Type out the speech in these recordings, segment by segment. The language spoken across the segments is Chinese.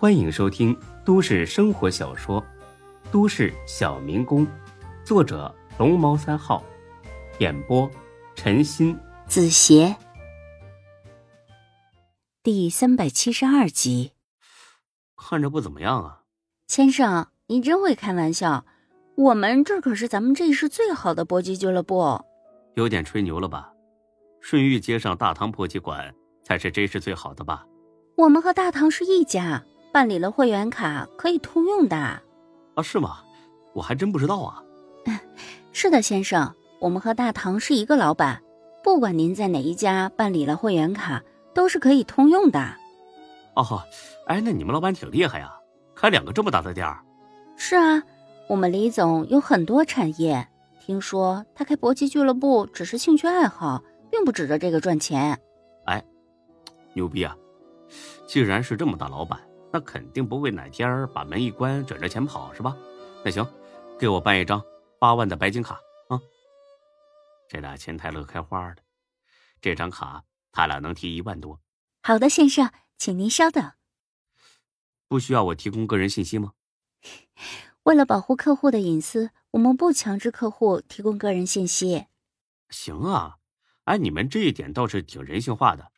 欢迎收听都市生活小说《都市小民工》，作者龙猫三号，演播陈鑫、子邪，第三百七十二集。看着不怎么样啊，先生，你真会开玩笑。我们这可是咱们这一市最好的搏击俱乐部，有点吹牛了吧？顺玉街上大唐搏击馆才是这市最好的吧？我们和大唐是一家，办理了会员卡可以通用的。啊，是吗？我还真不知道啊。是的，先生，我们和大唐是一个老板，不管您在哪一家办理了会员卡，都是可以通用的。哦，哎，那你们老板挺厉害呀，开两个这么大的店儿。是啊。我们李总有很多产业，听说他开搏击俱乐部只是兴趣爱好，并不指着这个赚钱。哎，牛逼啊！既然是这么大老板，那肯定不会哪天把门一关转着钱跑，是吧？那行，给我办一张八万的白金卡啊！这俩钱太乐开花了，这张卡他俩能提一万多。好的，先生，请您稍等。不需要我提供个人信息吗？为了保护客户的隐私，我们不强制客户提供个人信息。行啊，哎，你们这一点倒是挺人性化的。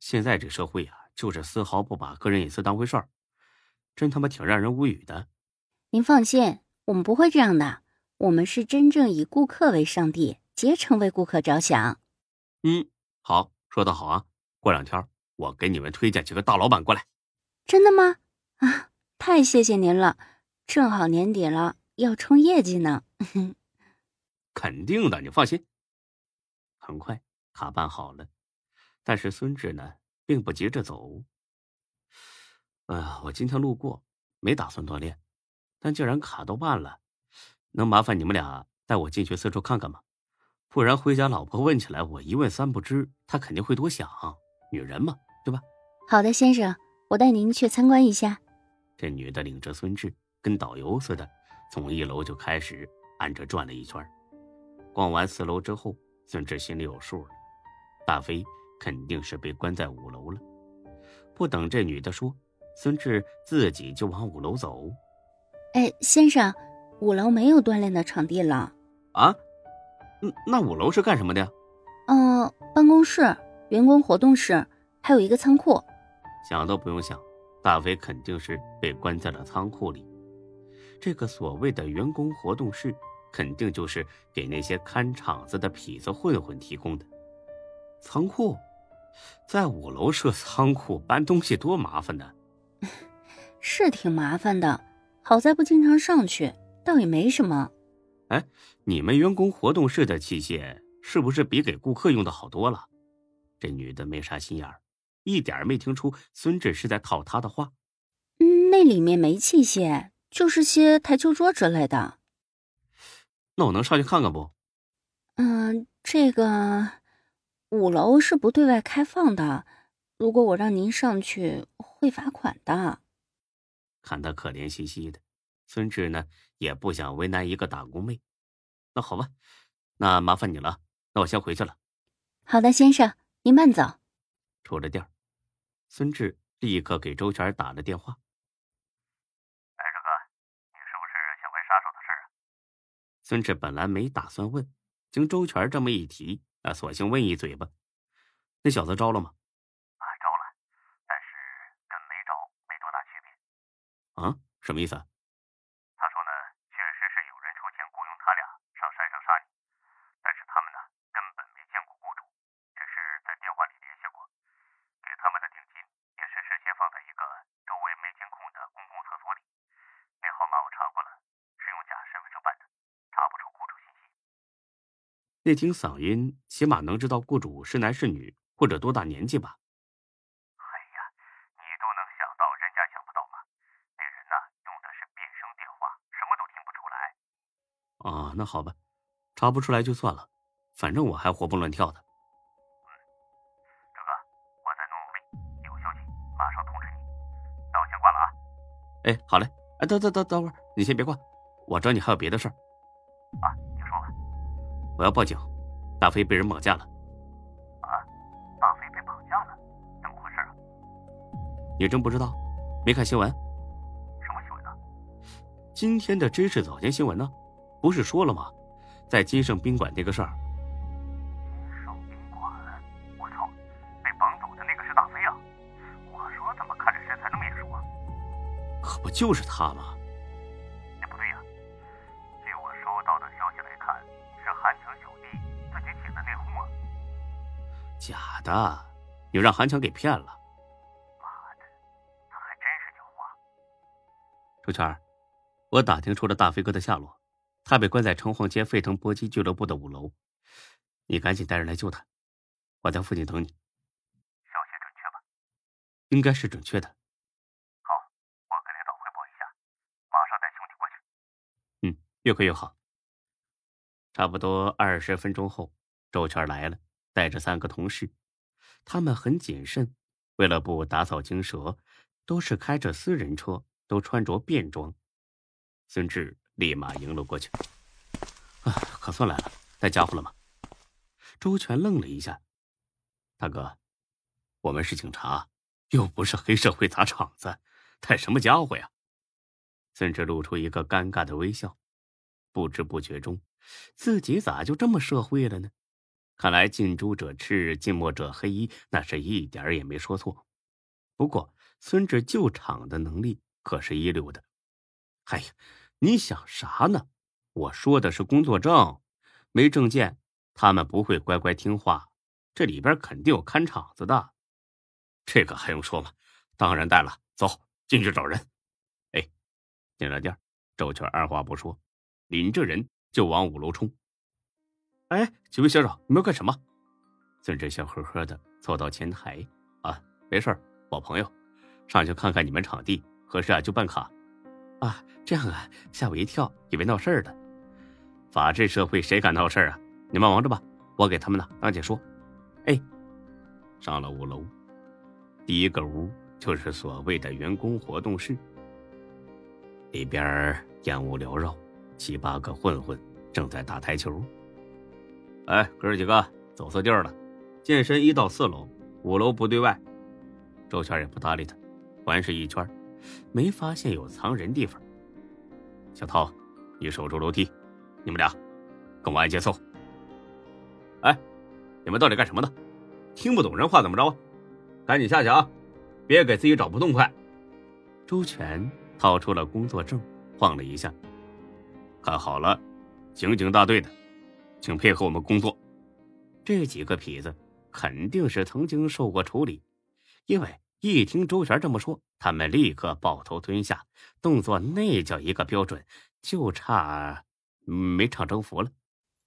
现在这社会啊，就是丝毫不把个人隐私当回事儿，真他妈挺让人无语的。您放心，我们不会这样的。我们是真正以顾客为上帝，竭诚为顾客着想。嗯，好，说的好啊。过两天我给你们推荐几个大老板过来。真的吗？啊，太谢谢您了。正好年底了，要冲业绩呢。肯定的，你放心。很快卡办好了，但是孙志呢，并不急着走。哎呀，我今天路过，没打算锻炼，但既然卡都办了，能麻烦你们俩带我进去四处看看吗？不然回家老婆问起来，我一问三不知，她肯定会多想。女人嘛，对吧？好的，先生，我带您去参观一下。这女的领着孙志。跟导游似的，从一楼就开始按着转了一圈。逛完四楼之后，孙志心里有数了，大飞肯定是被关在五楼了。不等这女的说，孙志自己就往五楼走。哎，先生，五楼没有锻炼的场地了。啊？嗯，那五楼是干什么的呀？嗯，办公室、员工活动室，还有一个仓库。想都不用想，大飞肯定是被关在了仓库里。这个所谓的员工活动室，肯定就是给那些看场子的痞子混混提供的。仓库，在五楼设仓库搬东西多麻烦呢。是挺麻烦的，好在不经常上去，倒也没什么。哎，你们员工活动室的器械是不是比给顾客用的好多了？这女的没啥心眼儿，一点没听出孙志是在套她的话。嗯，那里面没器械。就是些台球桌之类的，那我能上去看看不？嗯，这个五楼是不对外开放的，如果我让您上去，会罚款的。看他可怜兮兮的，孙志呢也不想为难一个打工妹。那好吧，那麻烦你了，那我先回去了。好的，先生，您慢走。出了店孙志立刻给周全打了电话。哎，大哥，你是不是想问杀手的事啊孙志本来没打算问，经周全这么一提，那索性问一嘴吧。那小子招了吗？啊，招了，但是跟没招没多大区别。啊？什么意思？他说呢，确实是有人出钱雇佣他俩上山上杀你，但是他们呢根本没见过雇主，只是在电话里联系过，给他们的定金也是事先放在一个周围没监控的公共厕所里，那号码我查过了，是用假身份证办的。查不出雇主信息。那听嗓音，起码能知道雇主是男是女，或者多大年纪吧？哎呀，你都能想到，人家想不到吗？那人呢，用的是变声电话，什么都听不出来。啊，那好吧，查不出来就算了，反正我还活蹦乱跳的。嗯，哲哥，我再努努力，有消息马上通知你。那我先挂了啊。哎，好嘞。哎，等等等等会儿，你先别挂，我找你还有别的事儿。啊。我要报警，大飞被人绑架了。啊，大飞被绑架了？怎么回事啊？你真不知道？没看新闻？什么新闻呢？今天的真是早间新闻呢？不是说了吗？在金盛宾馆那个事儿。金盛宾馆？我操！被绑走的那个是大飞啊！我说怎么看着身材那么眼熟啊？可不就是他吗？假的，你让韩强给骗了。妈的，他还真是狡猾。周全，我打听出了大飞哥的下落。他被关在城隍街沸腾搏击俱乐部的五楼，你赶紧带人来救他，我在附近等你。消息准确吧？应该是准确的。好，我跟领导汇报一下，马上带兄弟过去。嗯，越快越好。差不多二十分钟后，周全来了，带着三个同事，他们很谨慎，为了不打草惊蛇，都是开着私人车，都穿着便装。孙志。立马迎了过去。啊，可算来了，带家伙了吗？周全愣了一下。大哥，我们是警察，又不是黑社会砸场子，带什么家伙呀？孙志露出一个尴尬的微笑。不知不觉中，自己咋就这么社会了呢？看来近朱者赤，近墨者黑，那是一点也没说错。不过孙志救场的能力可是一流的。哎呀！你想啥呢？我说的是工作证，没证件，他们不会乖乖听话。这里边肯定有看场子的，这个还用说吗？当然带了，走进去找人。哎，进了店，周全二话不说，领着人就往五楼冲。哎，几位先生，你们要干什么？孙志笑呵呵的走到前台，啊，没事老朋友，上去看看你们场地合适啊，就办卡。啊，这样啊，吓我一跳，以为闹事儿的。法治社会谁敢闹事儿啊？你们忙着吧，我给他们呢当解说。哎，上了五楼，第一个屋就是所谓的员工活动室，里边烟雾缭绕，七八个混混正在打台球。哎，哥几个走错地儿了，健身一到四楼，五楼不对外。周全也不搭理他，环视一圈。没发现有藏人地方。小涛，你守住楼梯，你们俩跟我挨节奏。哎，你们到底干什么的？听不懂人话怎么着啊？赶紧下去啊！别给自己找不痛快。周全掏出了工作证，晃了一下，看好了，刑警大队的，请配合我们工作。这几个痞子肯定是曾经受过处理，因为。一听周全这么说，他们立刻抱头蹲下，动作那叫一个标准，就差没唱征服了。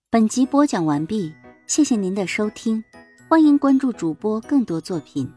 本集播讲完毕，谢谢您的收听，欢迎关注主播更多作品。